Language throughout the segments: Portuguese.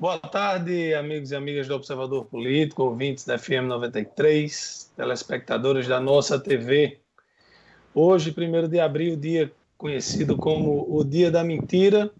Boa tarde, amigos e amigas do Observador Político, ouvintes da FM 93, telespectadores da nossa TV. Hoje, 1 de abril, dia conhecido como o Dia da Mentira,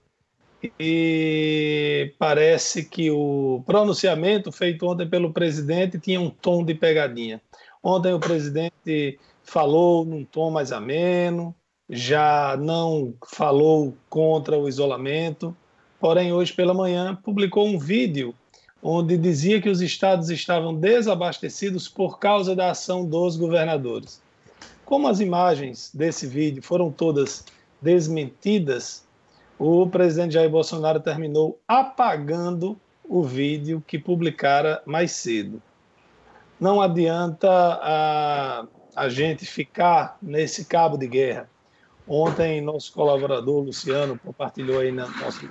e parece que o pronunciamento feito ontem pelo presidente tinha um tom de pegadinha. Ontem o presidente falou num tom mais ameno, já não falou contra o isolamento, porém hoje pela manhã publicou um vídeo onde dizia que os estados estavam desabastecidos por causa da ação dos governadores. Como as imagens desse vídeo foram todas desmentidas, o presidente Jair Bolsonaro terminou apagando o vídeo que publicara mais cedo. Não adianta a, a gente ficar nesse cabo de guerra. Ontem, nosso colaborador Luciano compartilhou aí no nosso,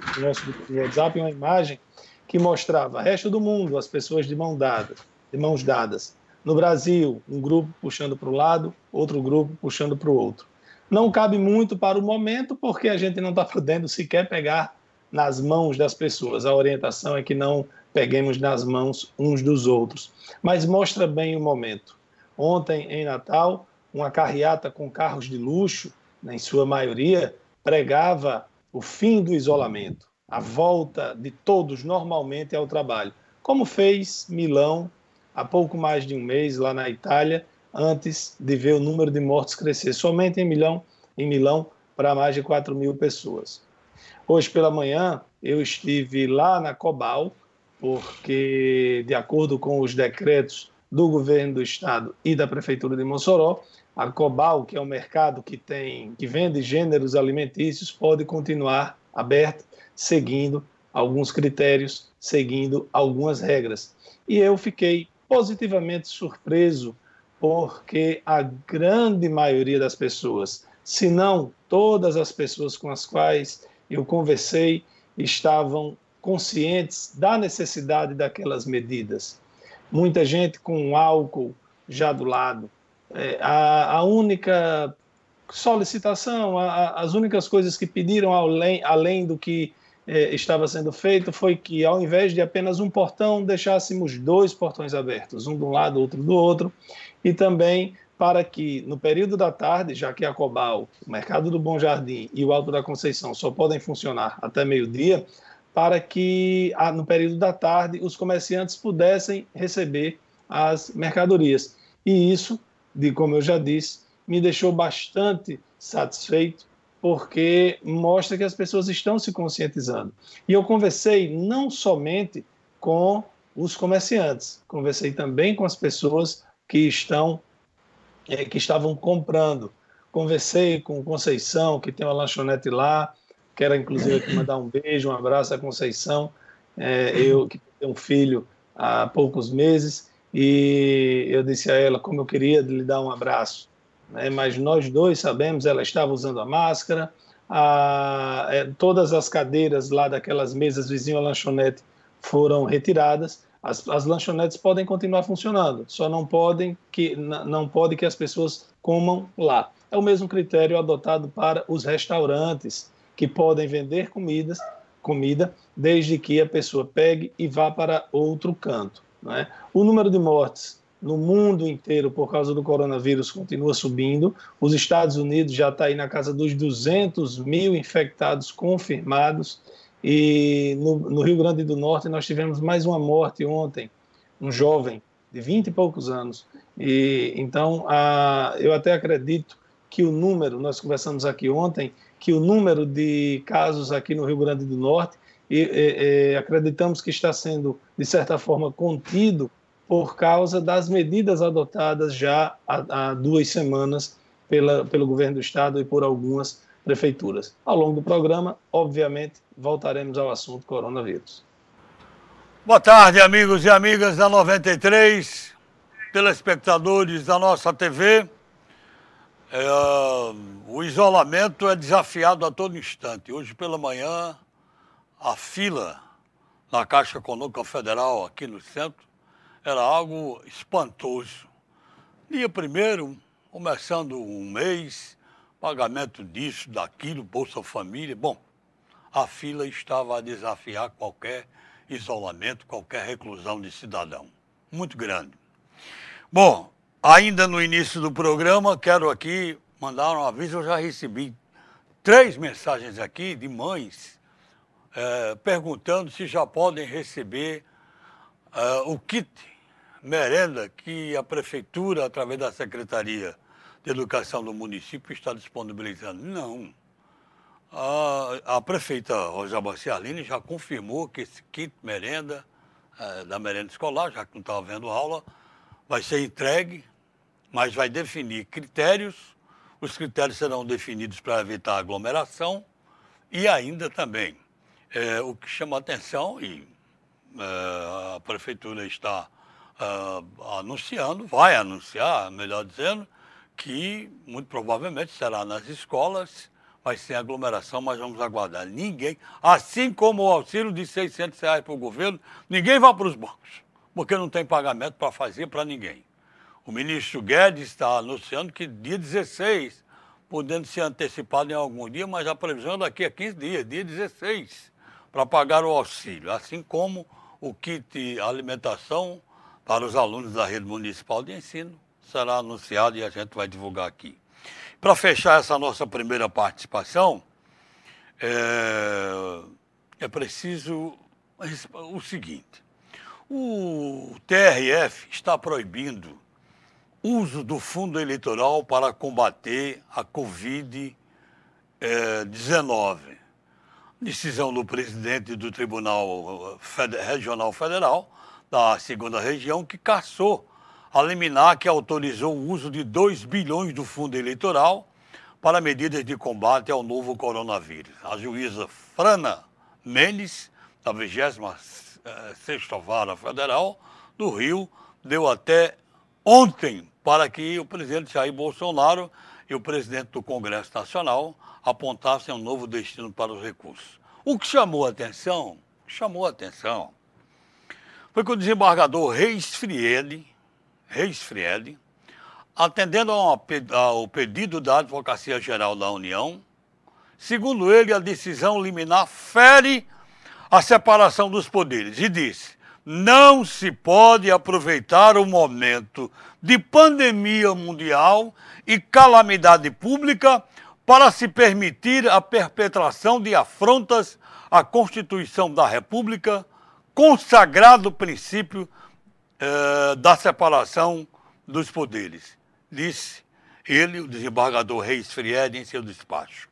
no WhatsApp uma imagem que mostrava resto do mundo, as pessoas de, mão dada, de mãos dadas. No Brasil, um grupo puxando para o lado, outro grupo puxando para o outro. Não cabe muito para o momento, porque a gente não está podendo sequer pegar nas mãos das pessoas. A orientação é que não peguemos nas mãos uns dos outros. Mas mostra bem o momento. Ontem, em Natal, uma carreata com carros de luxo em sua maioria, pregava o fim do isolamento, a volta de todos normalmente ao trabalho, como fez Milão há pouco mais de um mês lá na Itália, antes de ver o número de mortes crescer somente em Milão, em Milão para mais de 4 mil pessoas. Hoje pela manhã eu estive lá na Cobal, porque de acordo com os decretos do governo do estado e da prefeitura de Mossoró, a Cobal, que é um mercado que tem que vende gêneros alimentícios, pode continuar aberta, seguindo alguns critérios, seguindo algumas regras. E eu fiquei positivamente surpreso porque a grande maioria das pessoas, se não todas as pessoas com as quais eu conversei, estavam conscientes da necessidade daquelas medidas. Muita gente com álcool já do lado, é, a, a, única solicitação, a, as únicas coisas que pediram além, além do que é, estava sendo feito foi que, ao invés de apenas um portão, deixássemos dois portões abertos, um de um lado, outro do outro, e também para que, no período da tarde, já que a Cobal, o Mercado do Bom Jardim e o Alto da Conceição só podem funcionar até meio-dia, para que, no período da tarde, os comerciantes pudessem receber as mercadorias. E isso de como eu já disse, me deixou bastante satisfeito porque mostra que as pessoas estão se conscientizando. E eu conversei não somente com os comerciantes, conversei também com as pessoas que estão é, que estavam comprando. Conversei com Conceição, que tem uma lanchonete lá, quero inclusive aqui mandar um beijo, um abraço à Conceição, é, eu que tenho um filho há poucos meses, e eu disse a ela como eu queria lhe dar um abraço, né? mas nós dois sabemos, ela estava usando a máscara, a, é, todas as cadeiras lá daquelas mesas vizinho à lanchonete foram retiradas, as, as, lanchonetes podem continuar funcionando, só não podem que não pode que as pessoas comam lá. É o mesmo critério adotado para os restaurantes que podem vender comidas, comida desde que a pessoa pegue e vá para outro canto. Né? O número de mortes no mundo inteiro por causa do coronavírus continua subindo. Os Estados Unidos já está aí na casa dos 200 mil infectados confirmados. E no, no, Rio Grande do Norte nós tivemos mais uma morte ontem, um jovem de 20 e poucos anos. E então a, eu até acredito que o número, nós conversamos aqui ontem, que o número de casos aqui no Rio Grande do Norte e, e, e acreditamos que está sendo, de certa forma, contido por causa das medidas adotadas já há, há duas semanas pela, pelo governo do estado e por algumas prefeituras. Ao longo do programa, obviamente, voltaremos ao assunto coronavírus. Boa tarde, amigos e amigas da 93, telespectadores da nossa TV. É, o isolamento é desafiado a todo instante. Hoje pela manhã, a fila na Caixa Econômica Federal aqui no centro era algo espantoso. Dia primeiro, começando um mês, pagamento disso, daquilo, Bolsa Família. Bom, a fila estava a desafiar qualquer isolamento, qualquer reclusão de cidadão. Muito grande. Bom, ainda no início do programa, quero aqui mandar um aviso. Eu já recebi três mensagens aqui de mães é, perguntando se já podem receber é, o kit merenda que a prefeitura, através da Secretaria de Educação do município, está disponibilizando. Não. A, a prefeita Rosa Bacialini já confirmou que esse kit merenda, é, da merenda escolar, já que não estava vendo aula, vai ser entregue, mas vai definir critérios. Os critérios serão definidos para evitar aglomeração e ainda também é, o que chama atenção, e é, a prefeitura está é, anunciando, vai anunciar, melhor dizendo, que muito provavelmente será nas escolas, vai ser aglomeração, mas vamos aguardar. Ninguém, assim como o auxílio de 600 reais para o governo, ninguém vai para os bancos, porque não tem pagamento para fazer para ninguém. O ministro Guedes está anunciando que dia 16, podendo ser antecipado em algum dia, mas a previsão é daqui a 15 dias, dia 16, para pagar o auxílio, assim como o kit alimentação para os alunos da rede municipal de ensino será anunciado e a gente vai divulgar aqui. Para fechar essa nossa primeira participação, é, é preciso o seguinte: o TRF está proibindo uso do fundo eleitoral para combater a Covid-19. Decisão do presidente do Tribunal Regional Federal da segunda região que cassou a liminar que autorizou o uso de 2 bilhões do fundo eleitoral para medidas de combate ao novo coronavírus. A juíza Frana Mendes, da 26ª eh, Vara Federal do Rio, deu até ontem para que o presidente Jair Bolsonaro e o presidente do Congresso Nacional apontassem um novo destino para os recursos. O que chamou a atenção, chamou a atenção, foi que o desembargador Reis Friede, Reis Friede, atendendo ao pedido da Advocacia Geral da União, segundo ele, a decisão liminar fere a separação dos poderes e disse: não se pode aproveitar o momento de pandemia mundial e calamidade pública para se permitir a perpetração de afrontas à Constituição da República consagrado princípio eh, da separação dos poderes, disse ele, o desembargador Reis Fried, em seu despacho.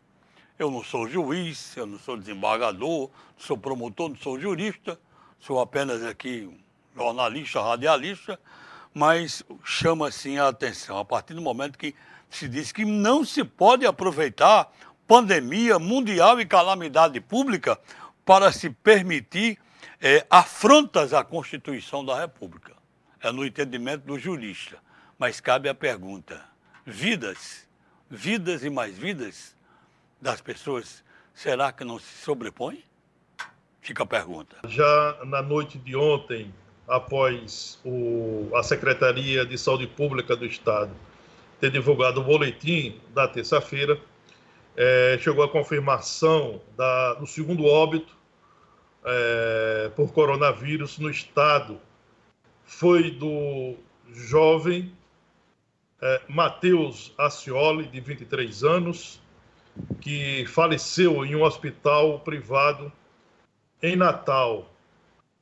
Eu não sou juiz, eu não sou desembargador, não sou promotor, não sou jurista, sou apenas aqui jornalista, radialista, mas chama assim a atenção a partir do momento que se diz que não se pode aproveitar pandemia mundial e calamidade pública para se permitir é, afrontas à Constituição da República. É no entendimento do jurista. Mas cabe a pergunta: vidas, vidas e mais vidas das pessoas, será que não se sobrepõe? Fica a pergunta. Já na noite de ontem, após o, a Secretaria de Saúde Pública do Estado ter divulgado o boletim da terça-feira, é, chegou a confirmação da, do segundo óbito é, por coronavírus no estado foi do jovem é, Matheus Acioli, de 23 anos, que faleceu em um hospital privado em Natal.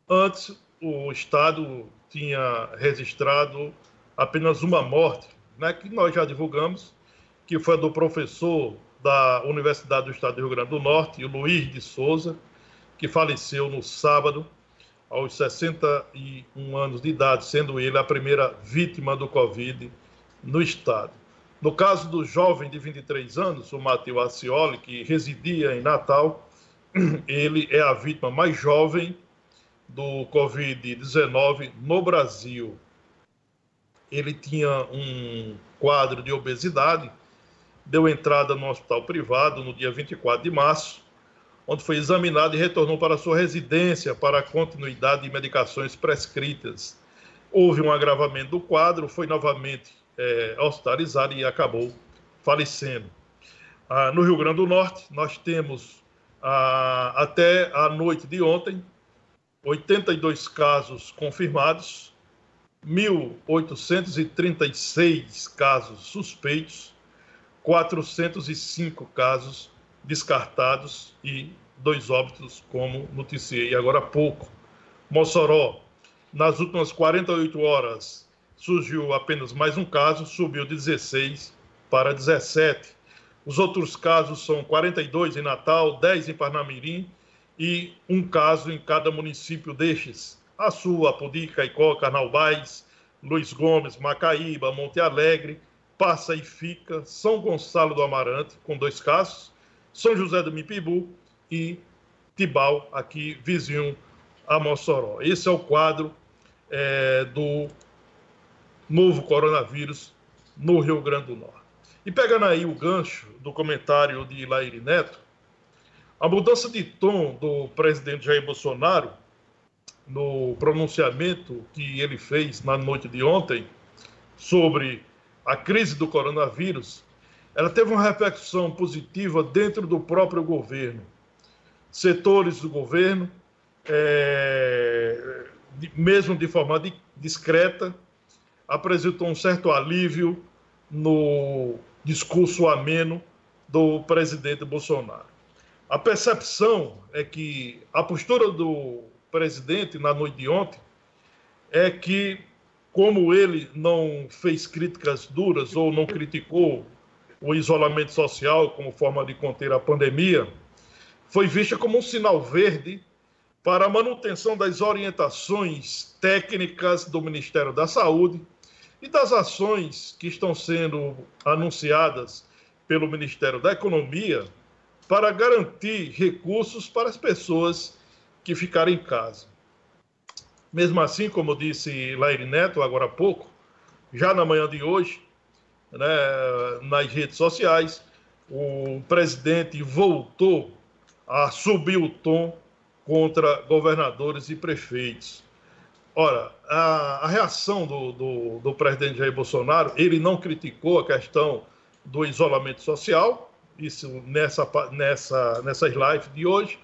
Antes, o Estado tinha registrado apenas uma morte, né, que nós já divulgamos, que foi a do professor da Universidade do Estado do Rio Grande do Norte, o Luiz de Souza, que faleceu no sábado, aos 61 anos de idade, sendo ele a primeira vítima do Covid no estado. No caso do jovem de 23 anos, o Matheus Acioli, que residia em Natal, ele é a vítima mais jovem do Covid-19 no Brasil. Ele tinha um quadro de obesidade, deu entrada no hospital privado no dia 24 de março onde foi examinado e retornou para sua residência para a continuidade de medicações prescritas. Houve um agravamento do quadro, foi novamente é, hospitalizado e acabou falecendo. Ah, no Rio Grande do Norte, nós temos ah, até a noite de ontem 82 casos confirmados, 1.836 casos suspeitos, 405 casos descartados e dois óbitos, como noticiei agora há pouco. Mossoró, nas últimas 48 horas, surgiu apenas mais um caso, subiu de 16 para 17. Os outros casos são 42 em Natal, 10 em Parnamirim e um caso em cada município destes. Açu, Apodi, Caicó, Carnaubais, Luiz Gomes, Macaíba, Monte Alegre, Passa e Fica, São Gonçalo do Amarante, com dois casos, São José do Mipibu e Tibau, aqui vizinho a Mossoró. Esse é o quadro é, do novo coronavírus no Rio Grande do Norte. E pegando aí o gancho do comentário de Laíri Neto, a mudança de tom do presidente Jair Bolsonaro no pronunciamento que ele fez na noite de ontem sobre a crise do coronavírus, ela teve uma repercussão positiva dentro do próprio governo. Setores do governo, é, mesmo de forma discreta, apresentou um certo alívio no discurso ameno do presidente Bolsonaro. A percepção é que a postura do presidente na noite de ontem é que, como ele não fez críticas duras ou não criticou o isolamento social como forma de conter a pandemia, foi vista como um sinal verde para a manutenção das orientações técnicas do Ministério da Saúde e das ações que estão sendo anunciadas pelo Ministério da Economia para garantir recursos para as pessoas que ficarem em casa. Mesmo assim, como disse Laire Neto agora há pouco, já na manhã de hoje, né, nas redes sociais, o presidente voltou a subir o tom contra governadores e prefeitos. Ora, a, a reação do, do, do, presidente Jair Bolsonaro, ele não criticou a questão do isolamento social, isso nessa, nessa, nessas lives de hoje,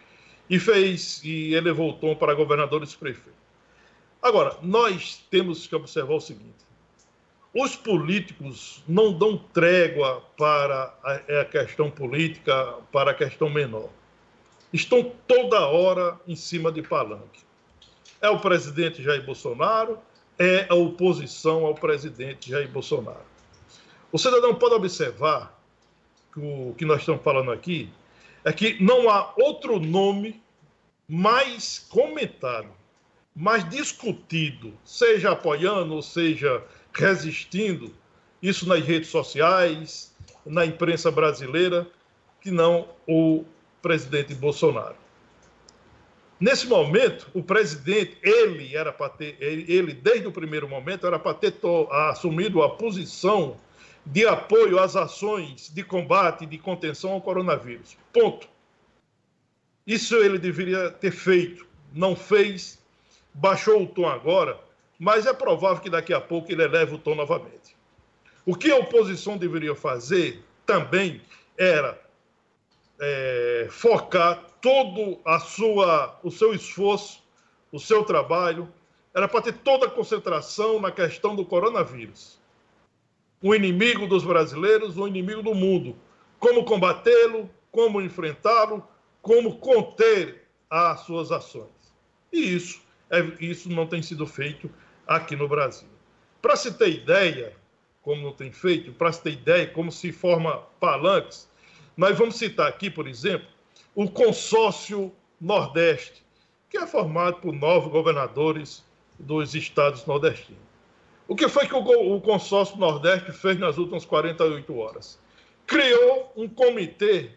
e fez e elevou o tom para governadores e prefeitos. Agora, nós temos que observar o seguinte: os políticos não dão trégua para a, é a questão política, para a questão menor. Estão toda hora em cima de palanque. É o presidente Jair Bolsonaro, é a oposição ao presidente Jair Bolsonaro. O cidadão pode observar que o que nós estamos falando aqui é que não há outro nome mais comentado, mais discutido, seja apoiando ou seja resistindo, isso nas redes sociais, na imprensa brasileira, que não o presidente Bolsonaro. Nesse momento, o presidente, ele era para ter, ele, desde o primeiro momento, era para ter assumido a posição de apoio às ações de combate e de contenção ao coronavírus. Ponto. Isso ele deveria ter feito, não fez, baixou o tom agora, mas é provável que daqui a pouco ele eleve o tom novamente. O que a oposição deveria fazer também era é, focar todo a sua, o seu esforço, o seu trabalho, era para ter toda a concentração na questão do coronavírus. O inimigo dos brasileiros, o inimigo do mundo. Como combatê-lo, como enfrentá-lo, como conter as suas ações. E isso, é, isso não tem sido feito aqui no Brasil. Para se ter ideia, como não tem feito, para se ter ideia como se forma palanques, nós vamos citar aqui, por exemplo, o consórcio Nordeste, que é formado por nove governadores dos estados nordestinos. O que foi que o, consórcio Nordeste fez nas últimas 48 horas? Criou um comitê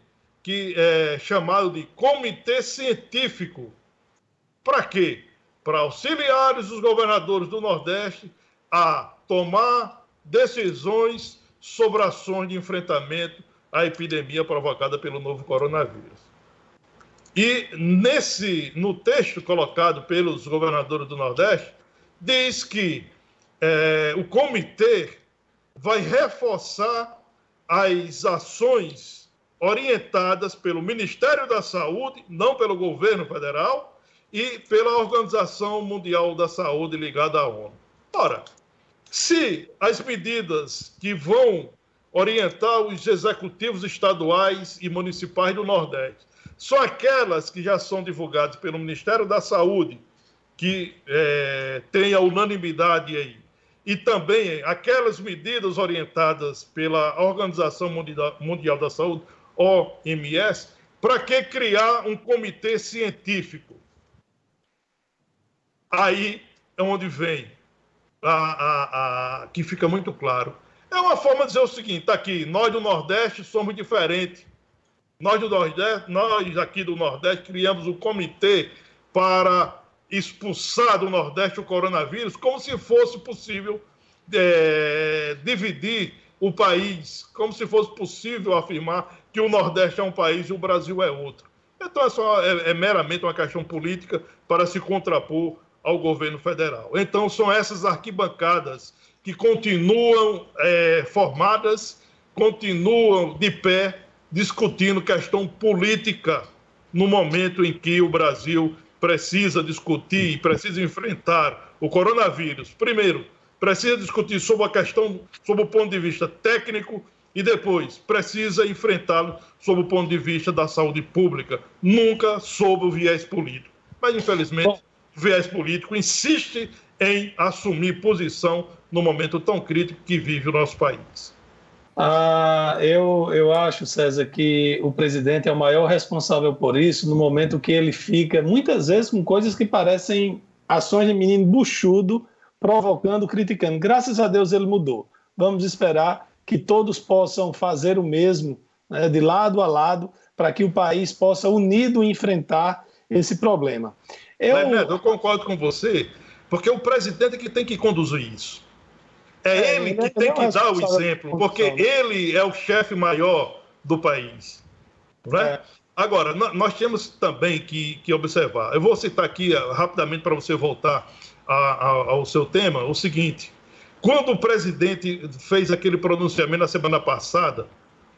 que é chamado de Comitê Científico. Para quê? Para auxiliar os governadores do Nordeste a tomar decisões sobre ações de enfrentamento à epidemia provocada pelo novo coronavírus. E nesse, no texto colocado pelos governadores do Nordeste, diz que é, o comitê vai reforçar as ações orientadas pelo Ministério da Saúde, não pelo governo federal, e pela Organização Mundial da Saúde ligada à ONU. Ora, se as medidas que vão orientar os executivos estaduais e municipais do Nordeste são aquelas que já são divulgadas pelo Ministério da Saúde, que é, tem a unanimidade aí, e também aquelas medidas orientadas pela Organização Mundial da Saúde, OMS, para que criar um comitê científico? Aí é onde vem a, a, a, que fica muito claro. É uma forma de dizer o seguinte: tá aqui, nós do Nordeste somos diferentes. Nós do Nordeste, nós aqui do Nordeste criamos um comitê para expulsar do Nordeste o coronavírus, como se fosse possível é, dividir o país, como se fosse possível afirmar que o Nordeste é um país e o Brasil é outro. Então é, só, é, é meramente uma questão política para se contrapor ao governo federal. Então são essas arquibancadas que continuam é, formadas, continuam de pé discutindo questão política no momento em que o Brasil precisa discutir, precisa enfrentar o coronavírus. Primeiro, precisa discutir sobre a questão, sob o ponto de vista técnico, e depois precisa enfrentá-lo sob o ponto de vista da saúde pública, nunca sob o viés político. Mas, infelizmente, Bom, o viés político insiste em assumir posição no momento tão crítico que vive o nosso país. Ah, eu, eu acho, César, que o presidente é o maior responsável por isso no momento que ele fica, muitas vezes, com coisas que parecem ações de menino buchudo, provocando, criticando. Graças a Deus ele mudou. Vamos esperar que todos possam fazer o mesmo, né, de lado a lado, para que o país possa unido enfrentar esse problema. Eu... Eu concordo com você, porque o presidente é que tem que conduzir isso. É, é ele que tem que dar o exemplo, porque ele é o chefe maior do país. Não é? é. Agora, nós temos também que, que, observar. Eu vou citar aqui ah, rapidamente para você voltar a, a, ao seu tema o seguinte: quando o presidente fez aquele pronunciamento na semana passada,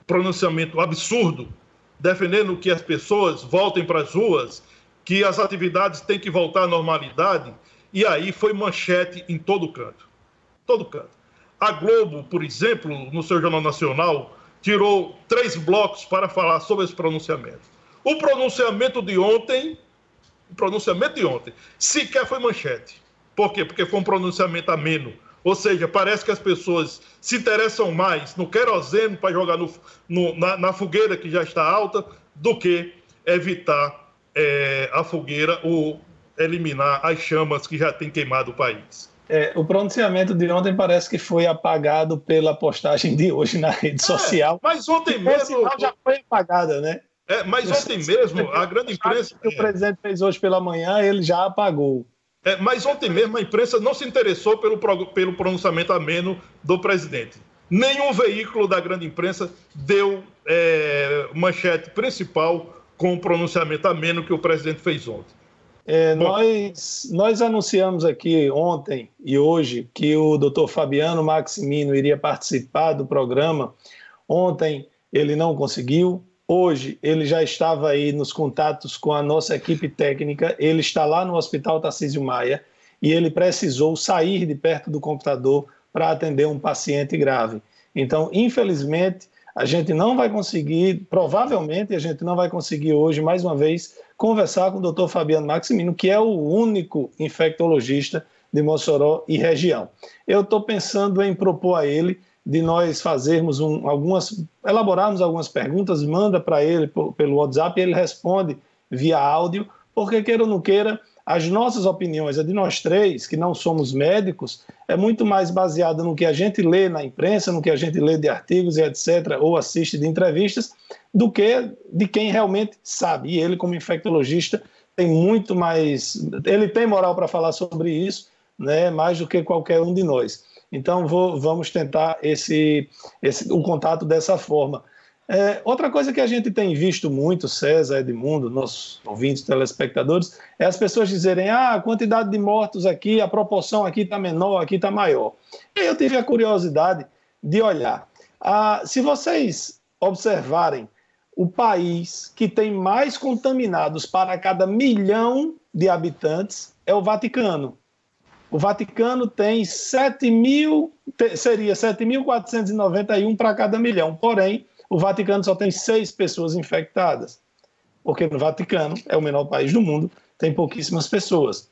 pronunciamento absurdo, defendendo que as pessoas voltem para as ruas, que as atividades têm que voltar à normalidade, e aí foi manchete em todo canto. Todo canto. A Globo, por exemplo, no seu Jornal Nacional, tirou três blocos para falar sobre esse pronunciamento. O pronunciamento de ontem, o pronunciamento de ontem, sequer foi manchete. Por quê? Porque foi um pronunciamento ameno ou seja, parece que as pessoas se interessam mais no querosene para jogar no, no, na, na, fogueira que já está alta do que evitar é, a fogueira ou eliminar as chamas que já têm queimado o país. É, o pronunciamento de ontem parece que foi apagado pela postagem de hoje na rede é, social. Mas ontem mesmo. já foi apagada, né? É, mas ontem mesmo, a grande imprensa. que o presidente fez hoje pela manhã, ele já apagou. É, mas ontem mesmo a imprensa não se interessou pelo, pelo pronunciamento ameno do presidente. Nenhum veículo da grande imprensa deu é, manchete principal com o pronunciamento ameno que o presidente fez ontem. É, nós, nós anunciamos aqui ontem e hoje que o doutor Fabiano Maximino iria participar do programa. Ontem ele não conseguiu, Hoje ele já estava aí nos contatos com a nossa equipe técnica, ele está lá no Hospital Tarcísio Maia e ele precisou sair de perto do computador para atender um paciente grave. Então, infelizmente, a gente não vai conseguir, provavelmente a gente não vai conseguir hoje, mais uma vez, conversar com o Dr. Fabiano Maximino, que é o único infectologista de Mossoró e região. Eu estou pensando em propor a ele de nós fazermos um, algumas, elaborarmos algumas perguntas, manda para ele pelo WhatsApp ele responde via áudio, porque queira ou não queira, as nossas opiniões, a de nós três, que não somos médicos, é muito mais baseada no que a gente lê na imprensa, no que a gente lê de artigos e etc., ou assiste de entrevistas, do que de quem realmente sabe. E ele, como infectologista, tem muito mais. Ele tem moral para falar sobre isso, né, mais do que qualquer um de nós. Então, vou, vamos tentar esse, esse, o contato dessa forma. É, outra coisa que a gente tem visto muito, César, Edmundo, nossos ouvintes, telespectadores, é as pessoas dizerem: ah, a quantidade de mortos aqui, a proporção aqui está menor, aqui está maior. E eu tive a curiosidade de olhar. Ah, se vocês observarem o país que tem mais contaminados para cada milhão de habitantes é o Vaticano. O Vaticano tem 7 mil, seria 7.491 para cada milhão, porém, o Vaticano só tem seis pessoas infectadas, porque no Vaticano é o menor país do mundo, tem pouquíssimas pessoas.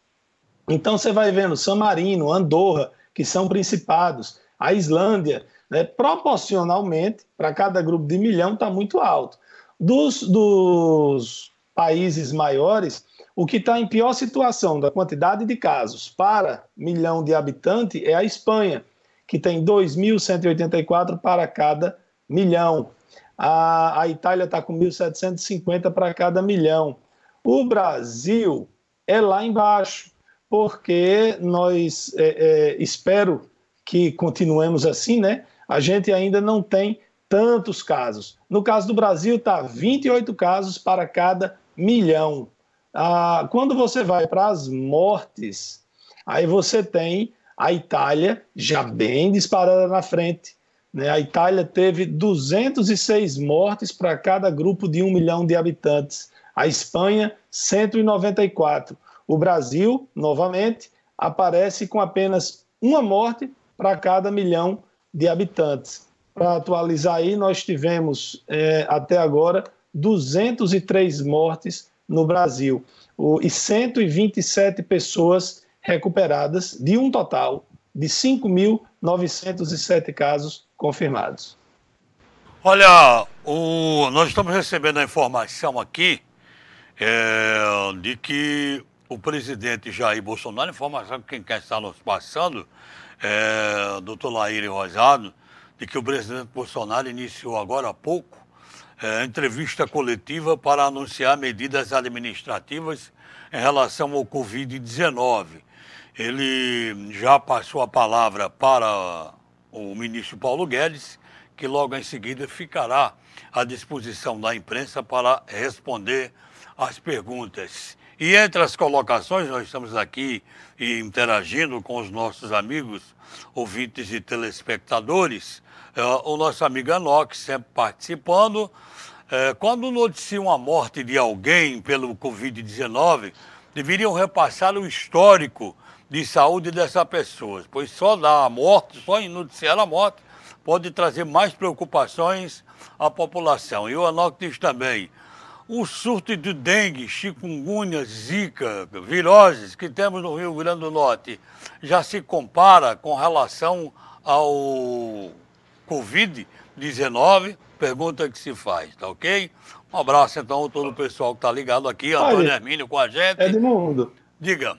Então você vai vendo San Marino, Andorra, que são principados, a Islândia, né, proporcionalmente, para cada grupo de milhão, está muito alto. Dos, dos países maiores, o que está em pior situação da quantidade de casos para milhão de habitante é a Espanha, que tem 2.184 para cada milhão. A, a Itália está com 1.750 para cada milhão. O Brasil é lá embaixo, porque nós é, é, espero que continuemos assim, né? A gente ainda não tem tantos casos. No caso do Brasil, está 28 casos para cada milhão. Ah, quando você vai para as mortes, aí você tem a Itália já bem disparada na frente. Né? A Itália teve 206 mortes para cada grupo de um milhão de habitantes. A Espanha, 194. O Brasil, novamente, aparece com apenas uma morte para cada milhão de habitantes. Para atualizar aí, nós tivemos é, até agora 203 mortes no Brasil o, e 127 pessoas recuperadas, de um total de 5.907 casos confirmados. Olha, o, nós estamos recebendo a informação aqui é, de que o presidente Jair Bolsonaro, informação que quem quer estar nos passando, é, doutor Laíre Rosado, de que o presidente Bolsonaro iniciou agora há pouco é, entrevista coletiva para anunciar medidas administrativas em relação ao Covid-19. Ele já passou a palavra para o ministro Paulo Guedes, que logo em seguida ficará à disposição da imprensa para responder as perguntas. E entre as colocações, nós estamos aqui interagindo com os nossos amigos, ouvintes e telespectadores. É, o nosso amigo Anox sempre participando. É, quando noticiam a morte de alguém pelo Covid-19, deveriam repassar o histórico de saúde dessa pessoa, pois só dar a morte, só noticiar a morte, pode trazer mais preocupações à população. E o Anox diz também, o surto de dengue, chikungunya, zika, viroses que temos no Rio Grande do Norte já se compara com relação ao Covid-19? Pergunta que se faz, tá ok? Um abraço então a todo o pessoal que está ligado aqui, Antônio Hermínio com a gente. Edmundo. Diga.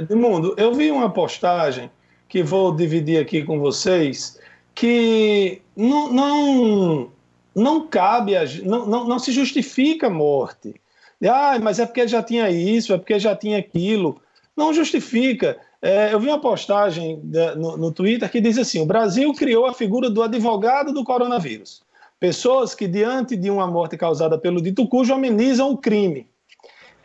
Edmundo, eu vi uma postagem que vou dividir aqui com vocês, que não, não, não cabe, não, não, não se justifica a morte. Ah, mas é porque já tinha isso, é porque já tinha aquilo. Não justifica. É, eu vi uma postagem no, no Twitter que diz assim: o Brasil criou a figura do advogado do coronavírus. Pessoas que, diante de uma morte causada pelo dito cujo, amenizam o crime.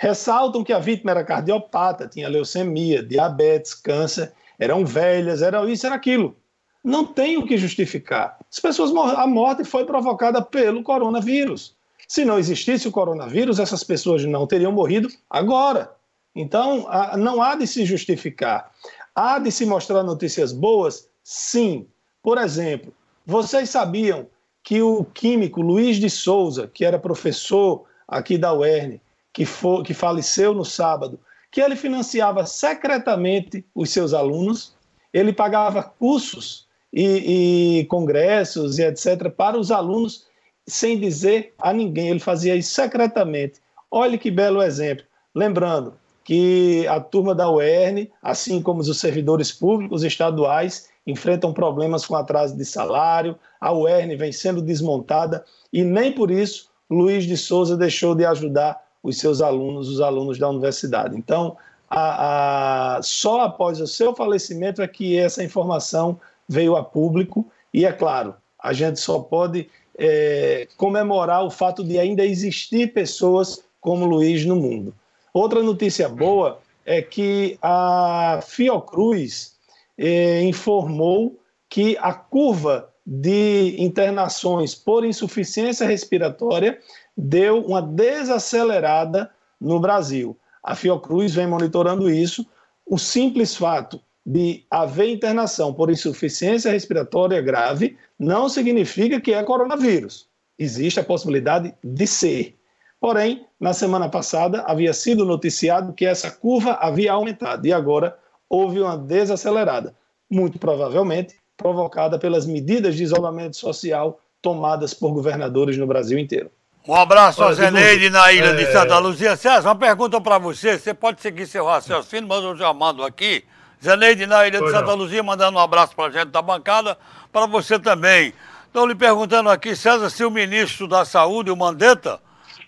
Ressaltam que a vítima era cardiopata, tinha leucemia, diabetes, câncer, eram velhas, era isso, era aquilo. Não tem o que justificar. As pessoas a morte foi provocada pelo coronavírus. Se não existisse o coronavírus, essas pessoas não teriam morrido agora. Então, não há de se justificar. Há de se mostrar notícias boas? Sim. Por exemplo, vocês sabiam que o químico Luiz de Souza, que era professor aqui da UERN, que, for, que faleceu no sábado, que ele financiava secretamente os seus alunos, ele pagava cursos e, e congressos e etc. para os alunos sem dizer a ninguém, ele fazia isso secretamente. Olhe que belo exemplo. Lembrando, que a turma da UERN, assim como os servidores públicos estaduais, enfrentam problemas com atraso de salário, a UERN vem sendo desmontada e nem por isso Luiz de Souza deixou de ajudar os seus alunos, os alunos da universidade. Então, a, a, só após o seu falecimento é que essa informação veio a público e, é claro, a gente só pode é, comemorar o fato de ainda existir pessoas como Luiz no mundo. Outra notícia boa é que a Fiocruz eh, informou que a curva de internações por insuficiência respiratória deu uma desacelerada no Brasil. A Fiocruz vem monitorando isso. O simples fato de haver internação por insuficiência respiratória grave não significa que é coronavírus. Existe a possibilidade de ser. Porém, na semana passada havia sido noticiado que essa curva havia aumentado e agora houve uma desacelerada, muito provavelmente provocada pelas medidas de isolamento social tomadas por governadores no Brasil inteiro. Um abraço a Zeneide na ilha é... de Santa Luzia. César, uma pergunta para você. Você pode seguir seu raciocínio, mas eu já mando aqui. Zeneide na ilha de Santa não. Luzia, mandando um abraço para a gente da bancada, para você também. Estão lhe perguntando aqui, César, se o ministro da Saúde, o Mandetta,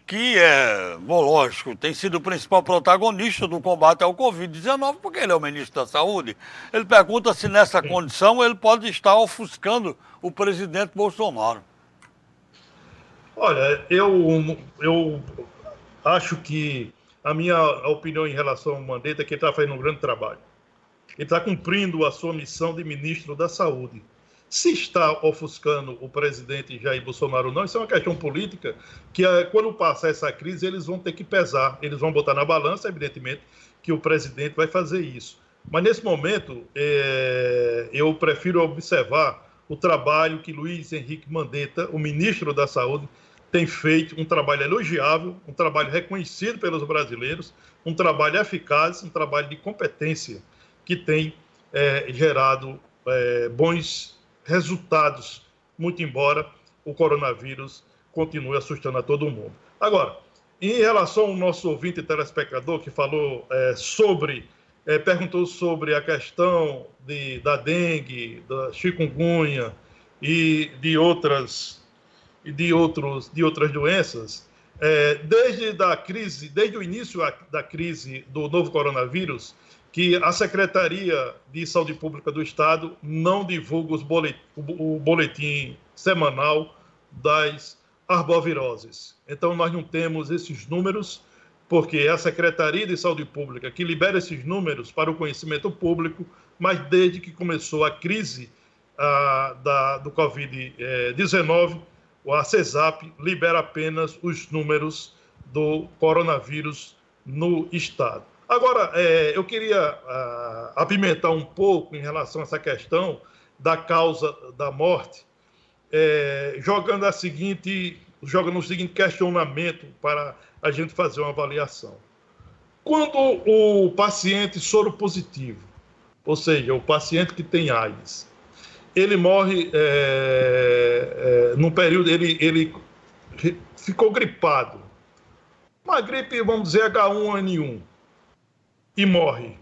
que é, bom, lógico, tem sido o principal protagonista do combate ao Covid-19, porque ele é o ministro da Saúde. Ele pergunta se nessa condição ele pode estar ofuscando o presidente Bolsonaro. Olha, eu, eu acho que a minha opinião em relação ao Mandetta é que ele está fazendo um grande trabalho. Ele está cumprindo a sua missão de ministro da Saúde. Se está ofuscando o presidente Jair Bolsonaro ou não, isso é uma questão política que, eh, quando passar essa crise, eles vão ter que pesar. Eles vão botar na balança, evidentemente, que o presidente vai fazer isso. Mas, nesse momento, é, eu prefiro observar o trabalho que Luiz Henrique Mandetta, o ministro da Saúde, tem feito um trabalho elogiável, um trabalho reconhecido pelos brasileiros, um trabalho eficaz, um trabalho de competência que tem é, gerado é, bons resultados, muito embora o coronavírus continue assustando a todo mundo. Agora, em relação ao nosso ouvinte telespectador que falou é, sobre, é, perguntou sobre a questão de, da dengue, da chikungunya e de outras de outros de outras doenças, é, desde da crise, desde o início da crise do novo coronavírus, que a Secretaria de Saúde Pública do Estado não divulga boletim, o boletim semanal das arboviroses. Então, nós não temos esses números, porque é a Secretaria de Saúde Pública que libera esses números para o conhecimento público, mas desde que começou a crise a, da, do Covid-19, a CESAP libera apenas os números do coronavírus no Estado. Agora, é, eu queria uh, apimentar um pouco em relação a essa questão da causa da morte, é, jogando a seguinte, jogando o seguinte questionamento para a gente fazer uma avaliação. Quando o paciente soro positivo, ou seja, o paciente que tem AIDS, ele morre é, é, num período, ele, ele ficou gripado, uma gripe, vamos dizer, H1N1 e morre.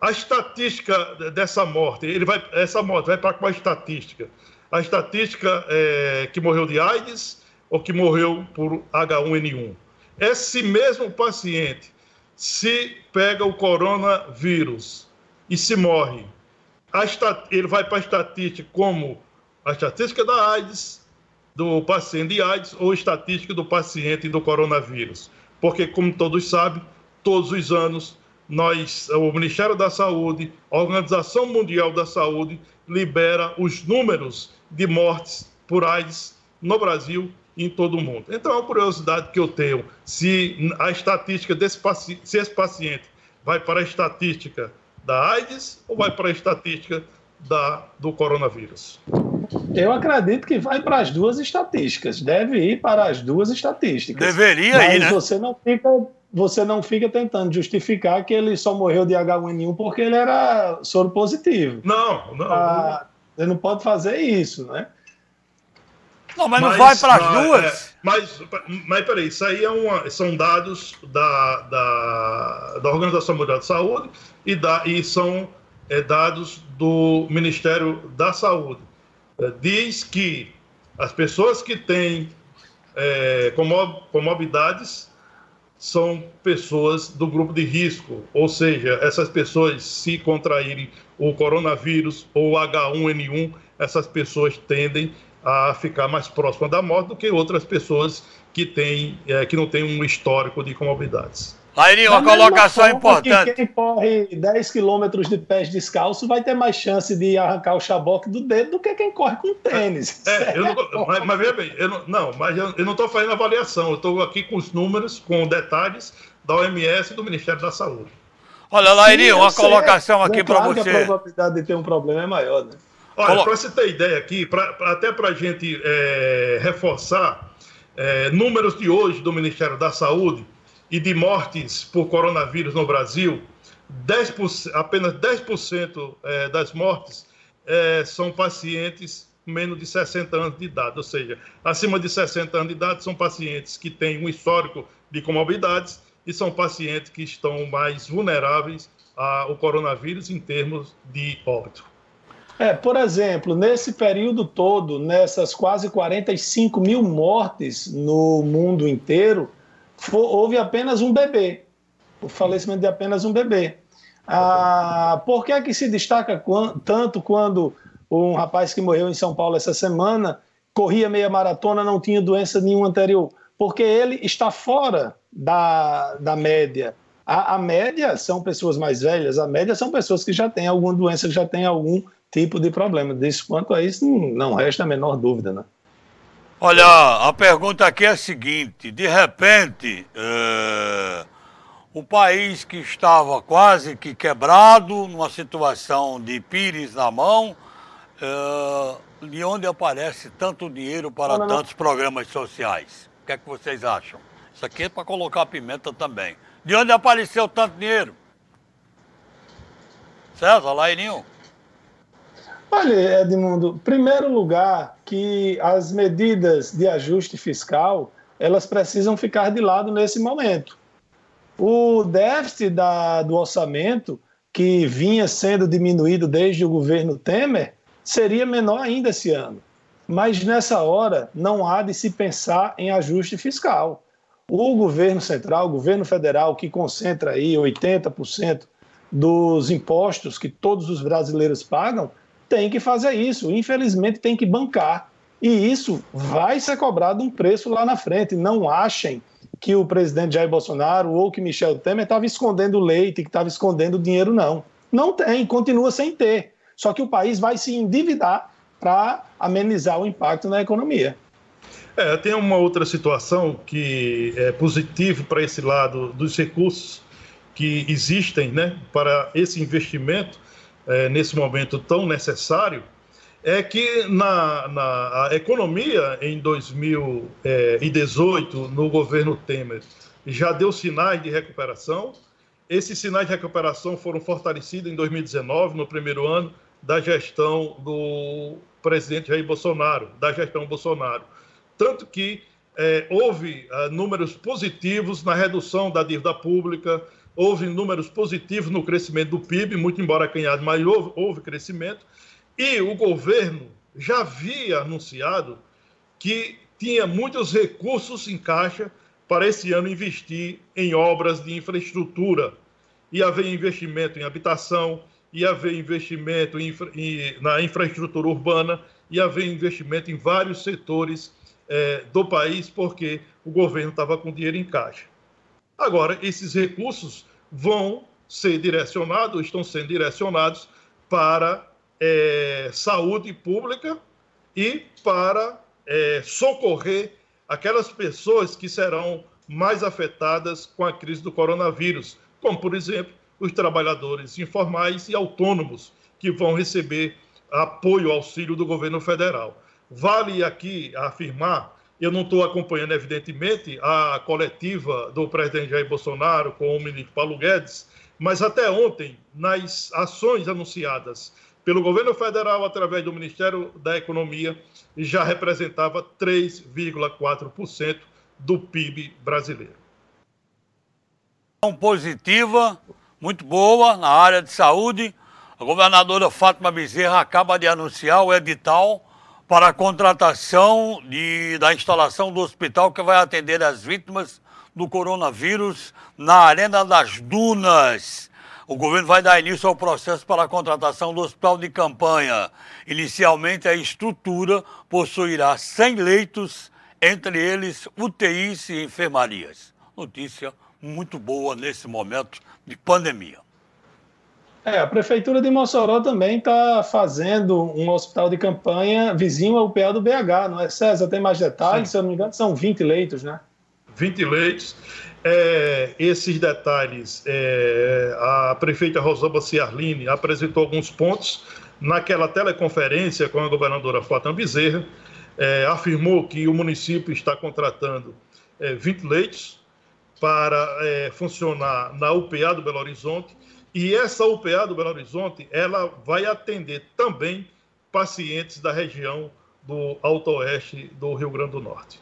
A estatística dessa morte, ele vai, essa morte vai para qual estatística? A estatística é, que morreu de AIDS ou que morreu por H1N1. Esse mesmo paciente, se pega o coronavírus e se morre, ele vai para a estatística como a estatística da AIDS, do paciente de AIDS, ou estatística do paciente do coronavírus. Porque, como todos sabem, todos os anos nós, o Ministério da Saúde, a Organização Mundial da Saúde, libera os números de mortes por AIDS no Brasil e em todo o mundo. Então, é uma curiosidade que eu tenho, se a estatística desse paciente, se esse paciente vai para a estatística da AIDS ou vai para a estatística da, do coronavírus? Eu acredito que vai para as duas estatísticas, deve ir para as duas estatísticas. Deveria Mas ir, né? você não fica você não fica tentando justificar que ele só morreu de H1N1 porque ele era soro positivo. Não, não. Ah, você não pode fazer isso, né? Não, mas, mas não vai para as duas. É, mas, mas peraí, isso aí é uma, são dados da, da, da Organização Mundial de Saúde e, da, e são é, dados do Ministério da Saúde. É, diz que as pessoas que têm é, comorbidades são pessoas do grupo de risco, ou seja, essas pessoas, se contraírem o coronavírus ou H1N1, essas pessoas tendem a ficar mais próximas da morte do que outras pessoas que, têm, é, que não têm um histórico de comorbidades. Aí, uma colocação importante. quem corre 10 quilômetros de pés descalço vai ter mais chance de arrancar o chaboque do dedo do que quem corre com tênis. É, eu não, mas, mas veja bem, eu não, não mas eu, eu não estou fazendo avaliação, eu estou aqui com os números, com detalhes da OMS e do Ministério da Saúde. Olha, Lairinho, uma colocação aqui é para claro você. a probabilidade de ter um problema é maior, né? Olha, para você ter ideia aqui, pra, até para a gente é, reforçar, é, números de hoje do Ministério da Saúde e de mortes por coronavírus no Brasil, 10%, apenas 10% é, das mortes é, são pacientes menos de 60 anos de idade, ou seja, acima de 60 anos de idade são pacientes que têm um histórico de comorbidades e são pacientes que estão mais vulneráveis ao coronavírus em termos de óbito. É, por exemplo, nesse período todo, nessas quase 45 mil mortes no mundo inteiro, houve apenas um bebê, o falecimento de apenas um bebê. Ah, por que é que se destaca tanto quando um rapaz que morreu em São Paulo essa semana corria meia maratona, não tinha doença nenhuma anterior? Porque ele está fora da, da média. A, a, média são pessoas mais velhas, a média são pessoas que já têm alguma doença, que já têm algum tipo de problema. Disso quanto a isso, não, não resta a menor dúvida, né? Olha, a pergunta aqui é a seguinte: de repente, é, o país que estava quase que quebrado, numa situação de pires na mão, é, de onde aparece tanto dinheiro para não, não, tantos não. programas sociais? O que é que vocês acham? Isso aqui é para colocar pimenta também. De onde apareceu tanto dinheiro? César, Lairinho? Olha, Edmundo, primeiro lugar que as medidas de ajuste fiscal, elas precisam ficar de lado nesse momento. O déficit da, do orçamento, que vinha sendo diminuído desde o governo Temer, seria menor ainda esse ano. Mas nessa hora não há de se pensar em ajuste fiscal o governo central, o governo federal, que concentra aí 80% dos impostos que todos os brasileiros pagam, tem que fazer isso. Infelizmente, tem que bancar. E isso vai ser cobrado um preço lá na frente. Não achem que o presidente Jair Bolsonaro ou que Michel Temer estava escondendo leite, que estava escondendo dinheiro, não. Não tem, continua sem ter. Só que o país vai se endividar para amenizar o impacto na economia. É, tem uma outra situação que é positivo para esse lado dos recursos que existem né, para esse investimento é, nesse momento tão necessário, é que na, na economia em 2018, no governo Temer, já deu sinais de recuperação. Esses sinais de recuperação foram fortalecidos em 2019, no primeiro ano da gestão do presidente Jair Bolsonaro, da gestão Bolsonaro tanto que é, houve uh, números positivos na redução da dívida pública, houve números positivos no crescimento do PIB, muito embora acanhado, mas houve, houve crescimento, e o governo já havia anunciado que tinha muitos recursos em caixa para esse ano investir em obras de infraestrutura. Ia haver investimento em habitação, ia haver investimento em, em, na infraestrutura urbana, ia haver investimento em vários setores é, do país porque o governo estava com dinheiro em caixa. Agora, esses recursos vão ser direcionados, estão sendo direcionados para é, saúde pública e para é, socorrer aquelas pessoas que serão mais afetadas com a crise do coronavírus, como, por exemplo, os trabalhadores informais e autônomos, que vão receber apoio, auxílio do governo federal. Vale aqui afirmar, eu não estou acompanhando, evidentemente, a coletiva do presidente Jair Bolsonaro com o ministro Paulo Guedes, mas até ontem, nas ações anunciadas pelo governo federal através do Ministério da Economia, já representava 3,4% do PIB brasileiro. Positiva, muito boa na área de saúde. A governadora Fátima Bezerra acaba de anunciar o edital para a contratação de, da instalação do hospital que vai atender as vítimas do coronavírus na Arena das Dunas. O governo vai dar início ao processo para a contratação do hospital de campanha. Inicialmente, a estrutura possuirá 100 leitos, entre eles UTIs e enfermarias. Notícia muito boa nesse momento de pandemia. É, a Prefeitura de Mossoró também está fazendo um hospital de campanha vizinho ao PA do BH, não é, César? Tem mais detalhes? Sim. Se eu não me engano, são 20 leitos, né? 20 leitos. é, esses detalhes, é, a prefeita Rosamba Ciarline apresentou alguns pontos naquela teleconferência com a governadora Fátima Bezerra, é, afirmou que o município está contratando 20 é, leitos para é, funcionar na UPA do Belo Horizonte e essa UPA do Belo Horizonte ela vai atender também pacientes da região do Alto Oeste do Rio Grande do Norte.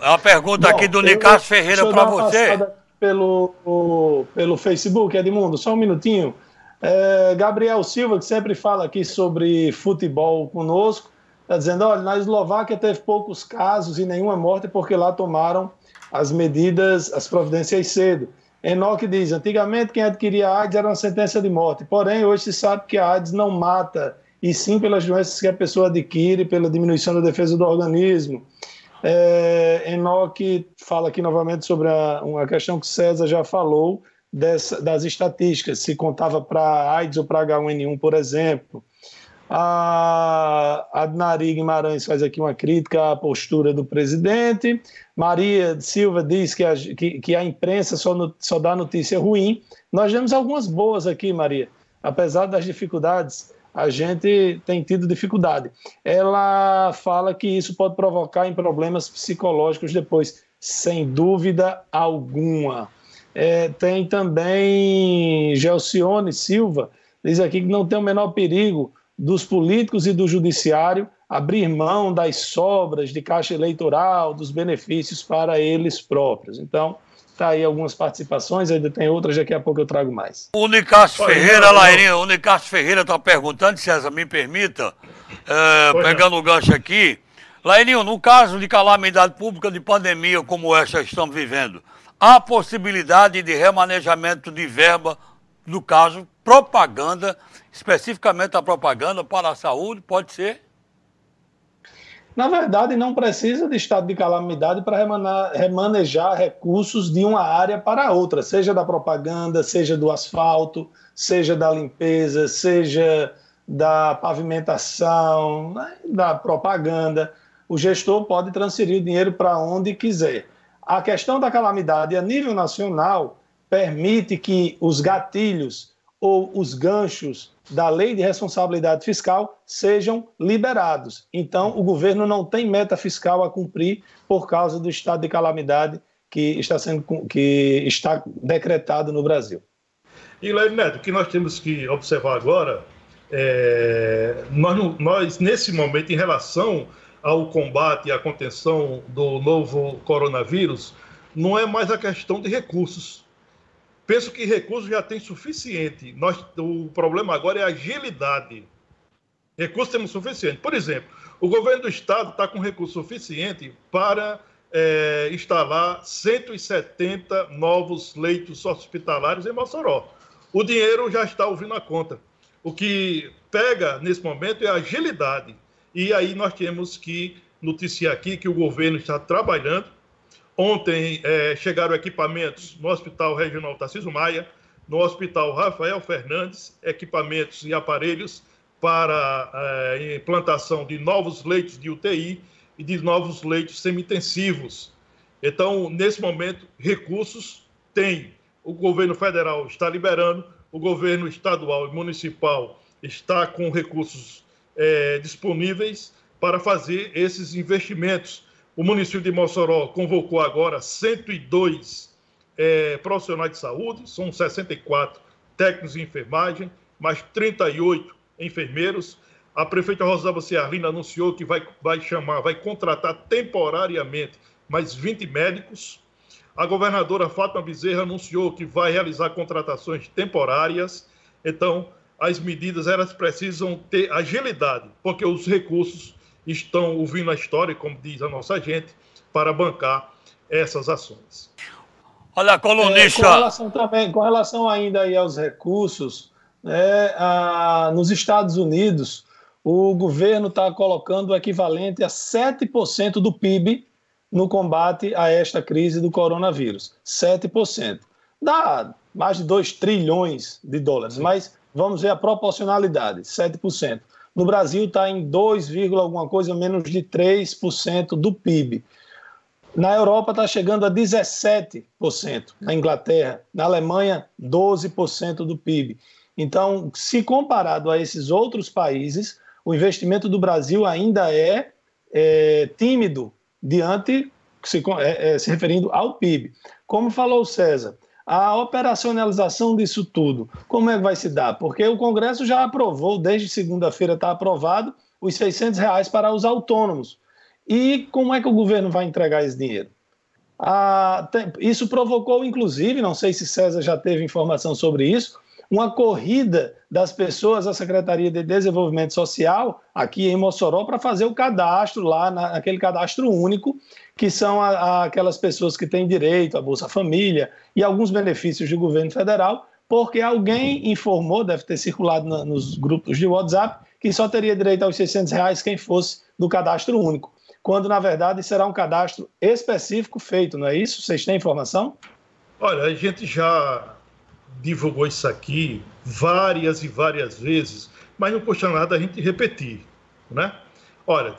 É uma pergunta Bom, aqui do Nicasso Ferreira para você. Pelo, o, pelo Facebook, Edmundo, só um minutinho. É, Gabriel Silva, que sempre fala aqui sobre futebol conosco, está dizendo: olha, na Eslováquia teve poucos casos e nenhuma morte porque lá tomaram as medidas, as providências cedo. Enoque diz: antigamente quem adquiria AIDS era uma sentença de morte, porém hoje se sabe que a AIDS não mata, e sim pelas doenças que a pessoa adquire, pela diminuição da defesa do organismo. É, Enoque fala aqui novamente sobre a, uma questão que César já falou, dessa, das estatísticas, se contava para AIDS ou para H1N1, por exemplo. A Adnari Guimarães faz aqui uma crítica à postura do presidente. Maria Silva diz que a, que, que a imprensa só, no, só dá notícia ruim. Nós temos algumas boas aqui, Maria. Apesar das dificuldades, a gente tem tido dificuldade. Ela fala que isso pode provocar em problemas psicológicos depois, sem dúvida alguma. É, tem também Gelcione Silva, diz aqui que não tem o menor perigo dos políticos e do judiciário abrir mão das sobras de caixa eleitoral, dos benefícios para eles próprios. Então, tá aí algumas participações, ainda tem outras, daqui a pouco eu trago mais. O Nicastro Ferreira, Lairinha, o Nicastro Ferreira está perguntando, César, me permita, é, pegando o gancho aqui. Lairinho, no caso de calamidade pública de pandemia como essa estamos vivendo, há possibilidade de remanejamento de verba, no caso, propaganda especificamente a propaganda para a saúde, pode ser? Na verdade, não precisa de estado de calamidade para remanejar recursos de uma área para outra, seja da propaganda, seja do asfalto, seja da limpeza, seja da pavimentação, né, da propaganda. O gestor pode transferir o dinheiro para onde quiser. A questão da calamidade a nível nacional permite que os gatilhos ou os ganchos da lei de responsabilidade fiscal sejam liberados. Então, o governo não tem meta fiscal a cumprir por causa do estado de calamidade que está sendo que está decretado no Brasil. E Leandro Neto, o que nós temos que observar agora é, nós, nós, nesse momento, em relação ao combate e à contenção do novo coronavírus, não é mais a questão de recursos. Penso que recursos já tem suficiente. Nós, o problema agora é agilidade. Recursos temos suficiente. Por exemplo, o governo do estado está com recurso suficiente para é, instalar 170 novos leitos hospitalares em Mossoró. O dinheiro já está ouvindo a conta. O que pega nesse momento é agilidade. E aí nós temos que noticiar aqui que o governo está trabalhando Ontem é, chegaram equipamentos no Hospital Regional Tarcísio Maia, no Hospital Rafael Fernandes, equipamentos e aparelhos para é, implantação de novos leitos de UTI e de novos leitos semi-intensivos. Então, nesse momento, recursos tem. O governo federal está liberando, o governo estadual e municipal está com recursos é, disponíveis para fazer esses investimentos o município de Mossoró convocou agora 102 é, profissionais de saúde, são 64 técnicos de enfermagem, mais 38 enfermeiros. A prefeita Rosalba Ciarlina anunciou que vai, vai chamar, vai contratar temporariamente mais 20 médicos. A governadora Fátima Bezerra anunciou que vai realizar contratações temporárias. Então, as medidas elas precisam ter agilidade, porque os recursos estão ouvindo a história, como diz a nossa gente, para bancar essas ações. Olha, colunista. É, com relação também, com relação ainda aí aos recursos, né, a, nos Estados Unidos, o governo está colocando o equivalente a 7% do PIB no combate a esta crise do coronavírus. 7%. Dá mais de 2 trilhões de dólares, Sim. mas vamos ver a proporcionalidade: 7%. No Brasil está em 2, alguma coisa, menos de 3% do PIB. Na Europa está chegando a 17%, na Inglaterra, na Alemanha, 12% do PIB. Então, se comparado a esses outros países, o investimento do Brasil ainda é, é tímido diante, se, é, é, se referindo ao PIB. Como falou o César, a operacionalização disso tudo, como é que vai se dar? Porque o Congresso já aprovou, desde segunda-feira está aprovado, os 600 reais para os autônomos. E como é que o governo vai entregar esse dinheiro? Ah, tem, isso provocou, inclusive, não sei se César já teve informação sobre isso, uma corrida das pessoas à Secretaria de Desenvolvimento Social, aqui em Mossoró, para fazer o cadastro lá, naquele cadastro único, que são a, a, aquelas pessoas que têm direito à Bolsa Família e alguns benefícios do governo federal, porque alguém informou, deve ter circulado na, nos grupos de WhatsApp, que só teria direito aos 600 reais quem fosse do cadastro único, quando na verdade será um cadastro específico feito, não é isso? Vocês têm informação? Olha, a gente já divulgou isso aqui várias e várias vezes, mas não custa nada a gente repetir, né? Olha,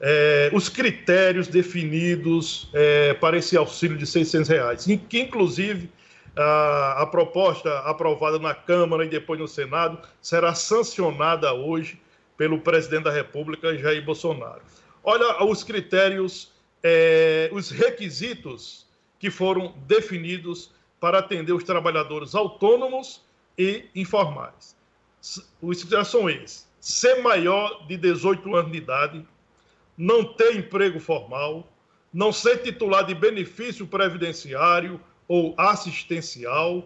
é, os critérios definidos é, para esse auxílio de 600 reais, que inclusive a, a, proposta aprovada na Câmara e depois no Senado será sancionada hoje pelo presidente da República, Jair Bolsonaro. Olha os critérios, é, os requisitos que foram definidos para atender os trabalhadores autônomos e informais. Os critérios são esses: ser maior de 18 anos de idade, não ter emprego formal, não ser titular de benefício previdenciário ou assistencial,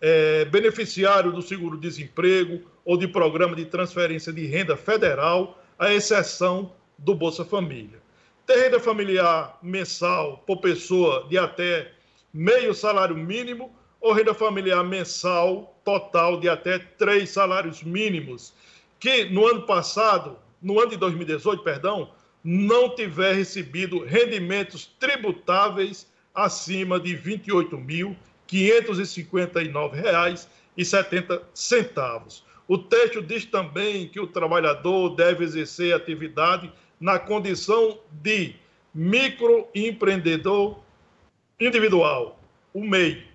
é, beneficiário do seguro-desemprego ou de programa de transferência de renda federal, à exceção do Bolsa Família. Ter renda familiar mensal por pessoa de até meio salário mínimo ou renda familiar mensal total de até três salários mínimos, que no ano passado, no ano de 2018, perdão, não tiver recebido rendimentos tributáveis acima de R$ 28.559,70. O texto diz também que o trabalhador deve exercer atividade na condição de microempreendedor individual, o MEI,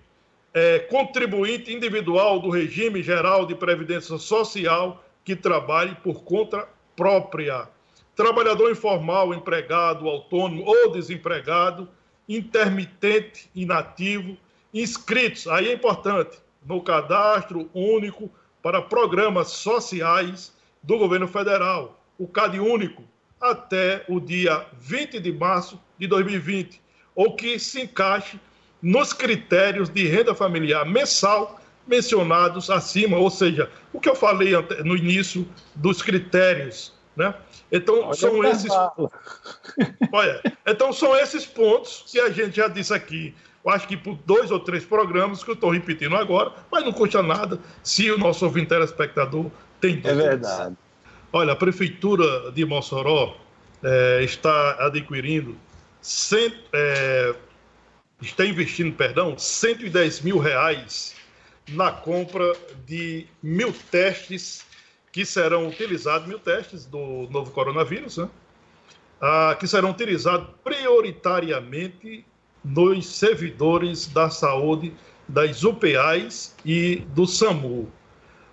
é, contribuinte individual do regime geral de previdência social que trabalhe por conta própria, trabalhador informal, empregado, autônomo ou desempregado, intermitente, inativo, inscritos, aí é importante, no cadastro único para programas sociais do governo federal, o CAD único, até o dia 20 de março de 2020, ou que se encaixe nos critérios de renda familiar mensal mencionados acima, ou seja, o que eu falei no início dos critérios, né? Então Olha são esses Olha, então são esses pontos que a gente já disse aqui. Eu acho que por dois ou três programas que eu estou repetindo agora, mas não custa nada se o nosso ouvinte telespectador tem dúvidas. É verdade. Olha, a Prefeitura de Mossoró é, está adquirindo, é, está investindo, perdão, 110 mil reais na compra de mil testes que serão utilizados, mil testes do novo coronavírus, né? Ah, que serão utilizados prioritariamente nos servidores da saúde das UPAs e do SAMU.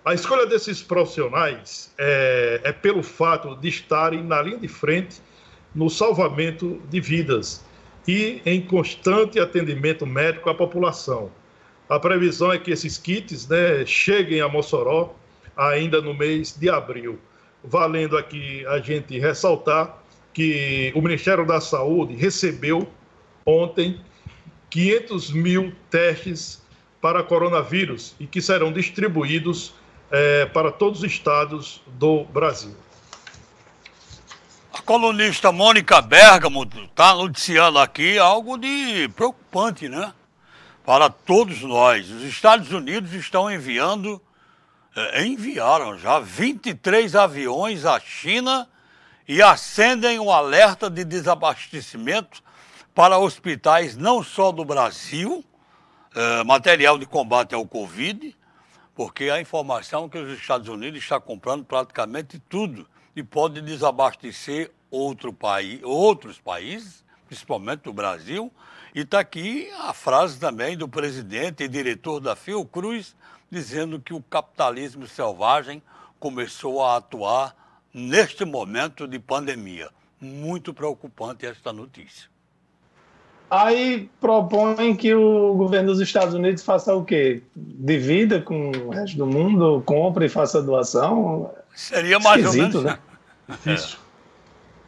A escolha desses profissionais é, é pelo fato de estarem na linha de frente no salvamento de vidas e em constante atendimento médico à população. A previsão é que esses kits né, cheguem a Mossoró ainda no mês de abril. Valendo aqui a gente ressaltar que o Ministério da Saúde recebeu ontem 500 mil testes para coronavírus e que serão distribuídos é, para todos os estados do Brasil. A colunista Mônica Bergamo está noticiando aqui algo de preocupante, né? Para todos nós. Os Estados Unidos estão enviando, enviaram já 23 aviões à China e acendem um alerta de desabastecimento para hospitais não só do Brasil, é, material de combate ao Covid, porque a informação é que os Estados Unidos estão comprando praticamente tudo e pode desabastecer outro país, outros países principalmente do Brasil. E está aqui a frase também do presidente e diretor da Fiocruz, dizendo que o capitalismo selvagem começou a atuar neste momento de pandemia. Muito preocupante esta notícia. Aí propõem que o governo dos Estados Unidos faça o quê? Divida com o resto do mundo, compre e faça doação? Seria mais ou menos. Né? Difícil.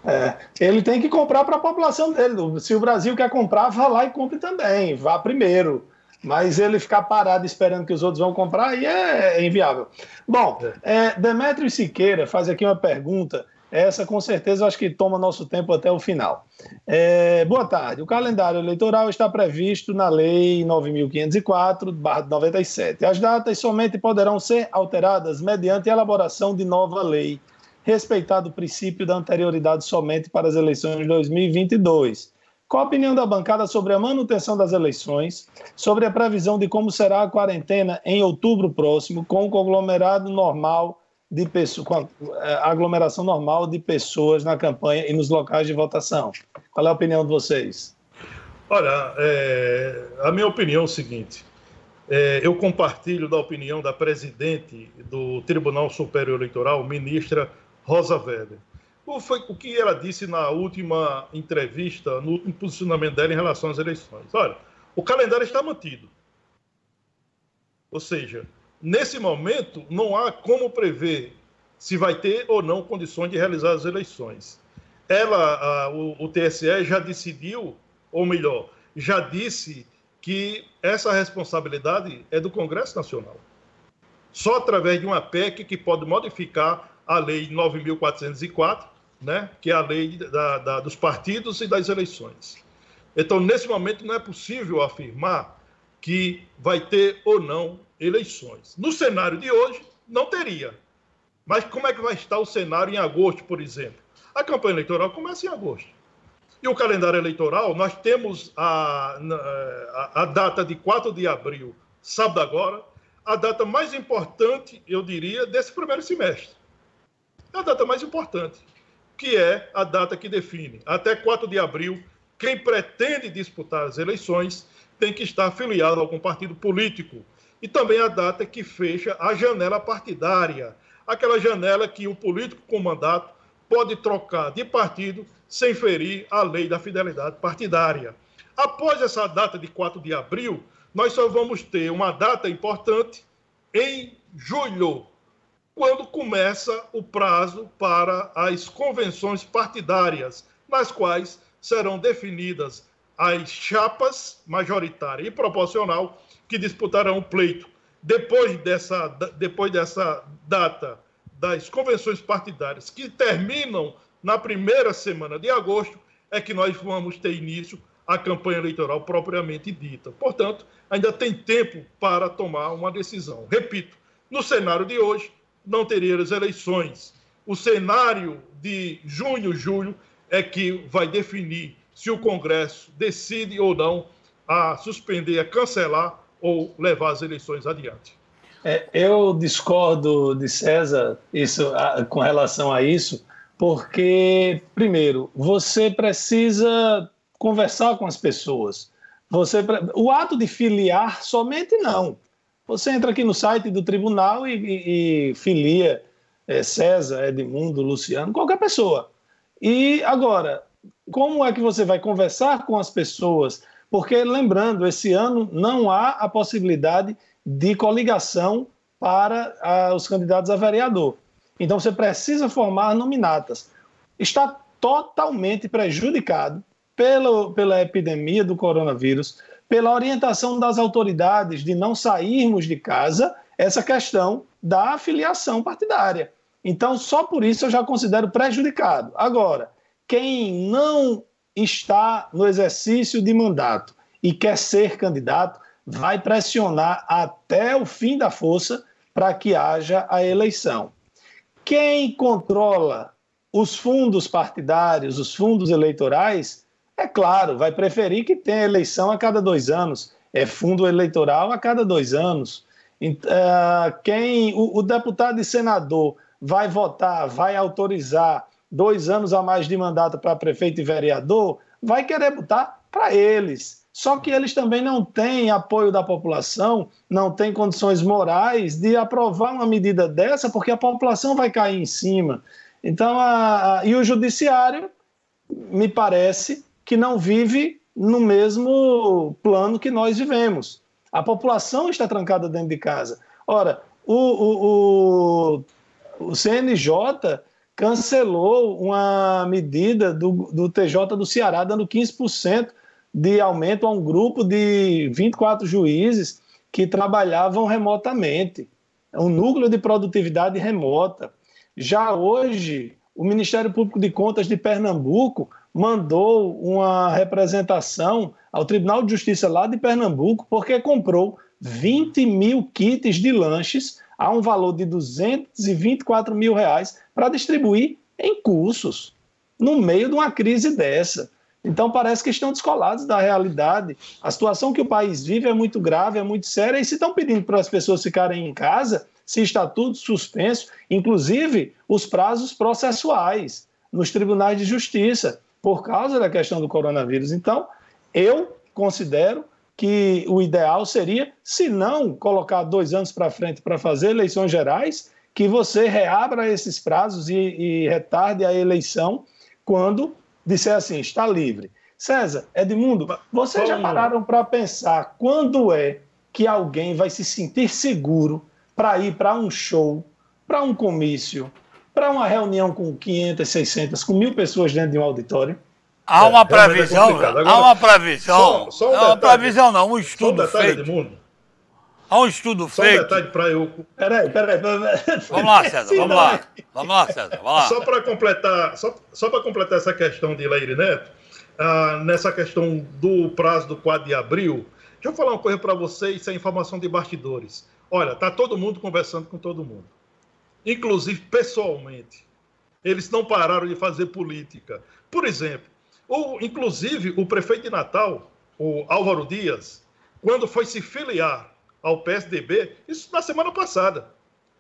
É, ele tem que comprar para a população dele. Se o Brasil quer comprar, vá lá e compre também, vá primeiro. Mas ele ficar parado esperando que os outros vão comprar, aí é inviável. Bom, é, Demetrio Siqueira faz aqui uma pergunta essa, com certeza, acho que toma nosso tempo até o final. É, boa tarde. O calendário eleitoral está previsto na Lei 9.504-97. As datas somente poderão ser alteradas mediante elaboração de nova lei, respeitado o princípio da anterioridade somente para as eleições de 2022. Qual a opinião da bancada sobre a manutenção das eleições, sobre a previsão de como será a quarentena em outubro próximo, com o conglomerado normal de pessoas, com a aglomeração normal de pessoas na campanha e nos locais de votação. Qual é a opinião de vocês? Olha, é, a minha opinião é o seguinte: é, eu compartilho da opinião da presidente do Tribunal Superior Eleitoral, ministra Rosa Weber. Foi, o que ela disse na última entrevista, no último posicionamento dela em relação às eleições? Olha, o calendário está mantido. Ou seja, Nesse momento, não há como prever se vai ter ou não condições de realizar as eleições. Ela, a, o, o TSE já decidiu, ou melhor, já disse que essa responsabilidade é do Congresso Nacional. Só através de uma PEC que pode modificar a Lei 9.404, né, que é a lei da, da, dos partidos e das eleições. Então, nesse momento, não é possível afirmar que vai ter ou não eleições. No cenário de hoje, não teria. Mas como é que vai estar o cenário em agosto, por exemplo? A campanha eleitoral começa em agosto. E o calendário eleitoral, nós temos a, a, a data de 4 de abril, sábado agora, a data mais importante, eu diria, desse primeiro semestre. É a data mais importante, que é a data que define, até 4 de abril, quem pretende disputar as eleições tem que estar afiliado a algum partido político. E também a data que fecha a janela partidária, aquela janela que o político com mandato pode trocar de partido sem ferir a lei da fidelidade partidária. Após essa data de 4 de abril, nós só vamos ter uma data importante em julho, quando começa o prazo para as convenções partidárias, nas quais serão definidas as chapas majoritária e proporcional que disputarão o pleito. Depois dessa, depois dessa data das convenções partidárias, que terminam na primeira semana de agosto, é que nós vamos ter início a campanha eleitoral propriamente dita. Portanto, ainda tem tempo para tomar uma decisão. Repito, no cenário de hoje, não teria as eleições. O cenário de junho, julho, é que vai definir se o Congresso decide ou não a suspender, a cancelar ou levar as eleições adiante. É, eu discordo de César isso, a, com relação a isso, porque, primeiro, você precisa conversar com as pessoas. Você, o ato de filiar somente não. Você entra aqui no site do tribunal e, e, e filia é, César, Edmundo, Luciano, qualquer pessoa. E agora, como é que você vai conversar com as pessoas porque, lembrando, esse ano não há a possibilidade de coligação para ah, os candidatos a vereador. Então, você precisa formar nominatas. Está totalmente prejudicado pela, pela epidemia do coronavírus, pela orientação das autoridades de não sairmos de casa, essa questão da afiliação partidária. Então, só por isso eu já considero prejudicado. Agora, quem não está no exercício de mandato e quer ser candidato, vai pressionar até o fim da força para que haja a eleição. Quem controla os fundos partidários, os fundos eleitorais, é claro, vai preferir que tenha eleição a cada dois anos, é fundo eleitoral a cada dois anos. Eh, quem o, o deputado e senador vai votar, vai autorizar dois anos a mais de mandato para prefeito e vereador, vai querer botar para eles. Só que eles também não têm apoio da população, não têm condições morais de aprovar uma medida dessa, porque a população vai cair em cima. Então, a, a, e o judiciário, me parece, que não vive no mesmo plano que nós vivemos. A população está trancada dentro de casa. Ora, o, o, o, o CNJ cancelou uma medida do, do TJ do Ceará, dando 15% de aumento a um grupo de 24 juízes que trabalhavam remotamente. É um núcleo de produtividade remota. Já hoje, o Ministério Público de Contas de Pernambuco mandou uma representação ao Tribunal de Justiça lá de Pernambuco porque comprou 20 mil kits de lanches a um valor de 224 mil reais para distribuir em cursos no meio de uma crise dessa. Então parece que estão descolados da realidade. A situação que o país vive é muito grave, é muito séria, e se estão pedindo para as pessoas ficarem em casa, se está tudo suspenso, inclusive os prazos processuais nos tribunais de justiça, por causa da questão do coronavírus. Então, eu considero que o ideal seria, se não colocar dois anos para frente para fazer eleições gerais, que você reabra esses prazos e, e retarde a eleição quando disser assim, está livre. César, Edmundo, vocês já pararam para pensar quando é que alguém vai se sentir seguro para ir para um show, para um comício, para uma reunião com 500, 600, com mil pessoas dentro de um auditório? Há uma é, previsão, é há uma previsão, só, só um uma previsão não, um estudo só um detalhe, feito. Edmundo. Há um estudo só feito. Só um detalhe para eu... Peraí, peraí, peraí. Vamos lá, César, vamos lá. Vamos lá, César, vamos lá. Só para completar, só, só para completar essa questão de Leire Neto, ah, nessa questão do prazo do 4 de abril, deixa eu falar uma coisa para vocês, isso é informação de bastidores. Olha, tá todo mundo conversando com todo mundo. Inclusive pessoalmente. Eles não pararam de fazer política. Por exemplo, o, inclusive o prefeito de Natal, o Álvaro Dias, quando foi se filiar ao PSDB, isso na semana passada,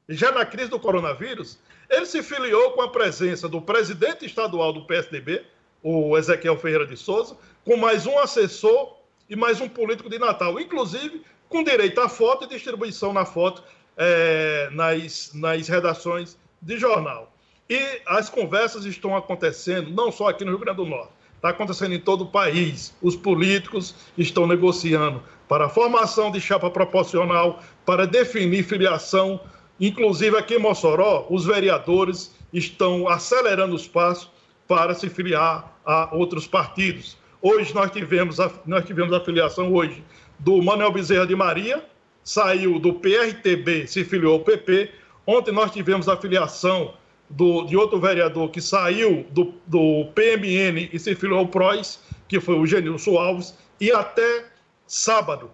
já na crise do coronavírus, ele se filiou com a presença do presidente estadual do PSDB, o Ezequiel Ferreira de Souza, com mais um assessor e mais um político de Natal, inclusive com direito à foto e distribuição na foto é, nas, nas redações de jornal. E as conversas estão acontecendo não só aqui no Rio Grande do Norte, está acontecendo em todo o país. Os políticos estão negociando para a formação de chapa proporcional, para definir filiação. Inclusive aqui em Mossoró, os vereadores estão acelerando os passos para se filiar a outros partidos. Hoje nós tivemos a, nós tivemos a filiação hoje do Manuel Bezerra de Maria, saiu do PRTB, se filiou ao PP. Ontem nós tivemos a filiação do, de outro vereador que saiu do, do PMN e se filiou ao PROS, que foi o Genilson Alves, e até sábado,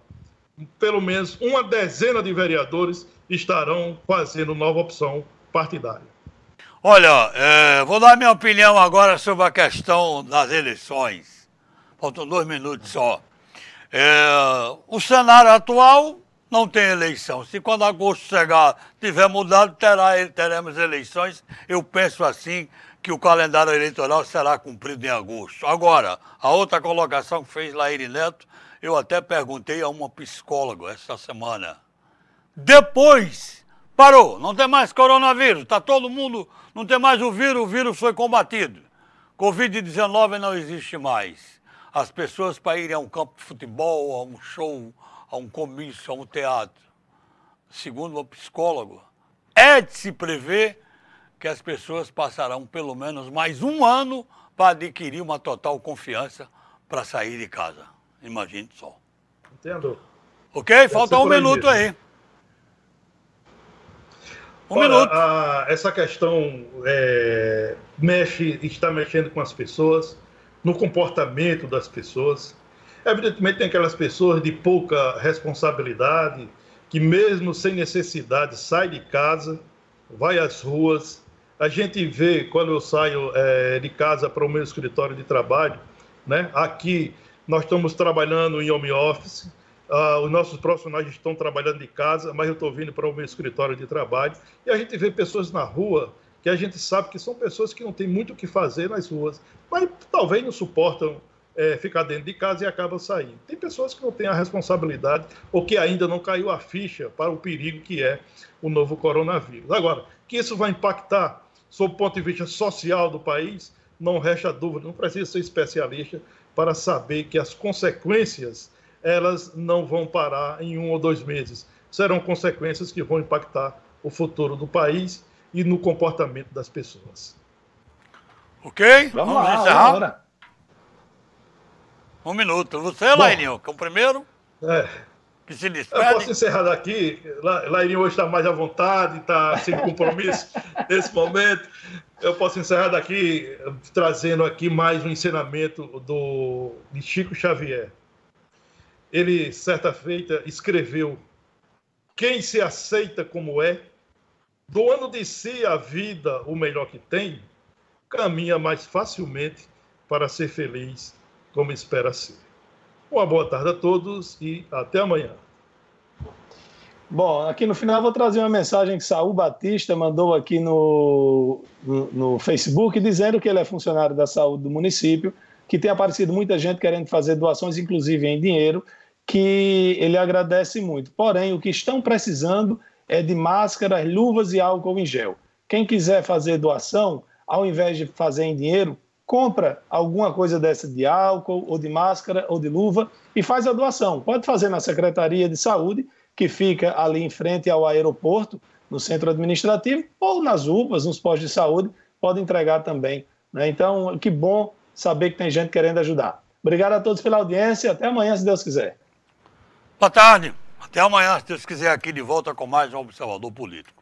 pelo menos uma dezena de vereadores estarão fazendo nova opção partidária. Olha, é, vou dar minha opinião agora sobre a questão das eleições. Faltam dois minutos só. É, o cenário atual não tem eleição. Se quando agosto chegar tiver mudado, terá, teremos eleições. Eu penso assim que o calendário eleitoral será cumprido em agosto. Agora, a outra colocação que fez Laíri Neto, eu até perguntei a uma psicóloga essa semana. Depois, parou, não tem mais coronavírus, está todo mundo, não tem mais o vírus, o vírus foi combatido. Covid-19 não existe mais as pessoas para irem a um campo de futebol, a um show, a um comício, a um teatro. Segundo o psicólogo, é de se prever que as pessoas passarão pelo menos mais um ano para adquirir uma total confiança para sair de casa. Imagine só. Entendo. Ok? Falta um minuto aí. Um minuto. A, essa questão é, mexe, está mexendo com as pessoas no comportamento das pessoas. Evidentemente, tem aquelas pessoas de pouca responsabilidade, que mesmo sem necessidade sai de casa, vai às ruas. A gente vê, quando eu saio é, de casa para o meu escritório de trabalho, né? aqui nós estamos trabalhando em home office, Uh, os nossos profissionais estão trabalhando de casa, mas eu estou vindo para o meu escritório de trabalho e a gente vê pessoas na rua que a gente sabe que são pessoas que não têm muito o que fazer nas ruas, mas talvez não suportam é, ficar dentro de casa e acaba saindo. Tem pessoas que não têm a responsabilidade ou que ainda não caiu a ficha para o perigo que é o novo coronavírus. Agora, que isso vai impactar sob o ponto de vista social do país, não resta dúvida, não precisa ser especialista para saber que as consequências elas não vão parar em um ou dois meses. Serão consequências que vão impactar o futuro do país e no comportamento das pessoas. Ok? Vamos, vamos lá, encerrar? Um minuto. Você, Lairinho, que é o primeiro? É. Que se despede. Eu posso encerrar daqui. Lairinho hoje está mais à vontade, está sem compromisso nesse momento. Eu posso encerrar daqui trazendo aqui mais um ensinamento do, de Chico Xavier. Ele, certa feita, escreveu: Quem se aceita como é, doando de si a vida o melhor que tem, caminha mais facilmente para ser feliz como espera ser. Uma boa tarde a todos e até amanhã. Bom, aqui no final vou trazer uma mensagem que Saul Batista mandou aqui no, no, no, Facebook, dizendo que ele é funcionário da saúde do município, que tem aparecido muita gente querendo fazer doações, inclusive em dinheiro, que ele agradece muito. Porém, o que estão precisando é de máscaras, luvas e álcool em gel. Quem quiser fazer doação, ao invés de fazer em dinheiro, compra alguma coisa dessa de álcool, ou de máscara, ou de luva e faz a doação. Pode fazer na Secretaria de Saúde, que fica ali em frente ao aeroporto, no centro administrativo, ou nas UPAs, nos postos de saúde, pode entregar também. Né? Então, que bom saber que tem gente querendo ajudar. Obrigado a todos pela audiência. Até amanhã, se Deus quiser. Boa tarde. Até amanhã, se Deus quiser, aqui de volta com mais um Observador Político.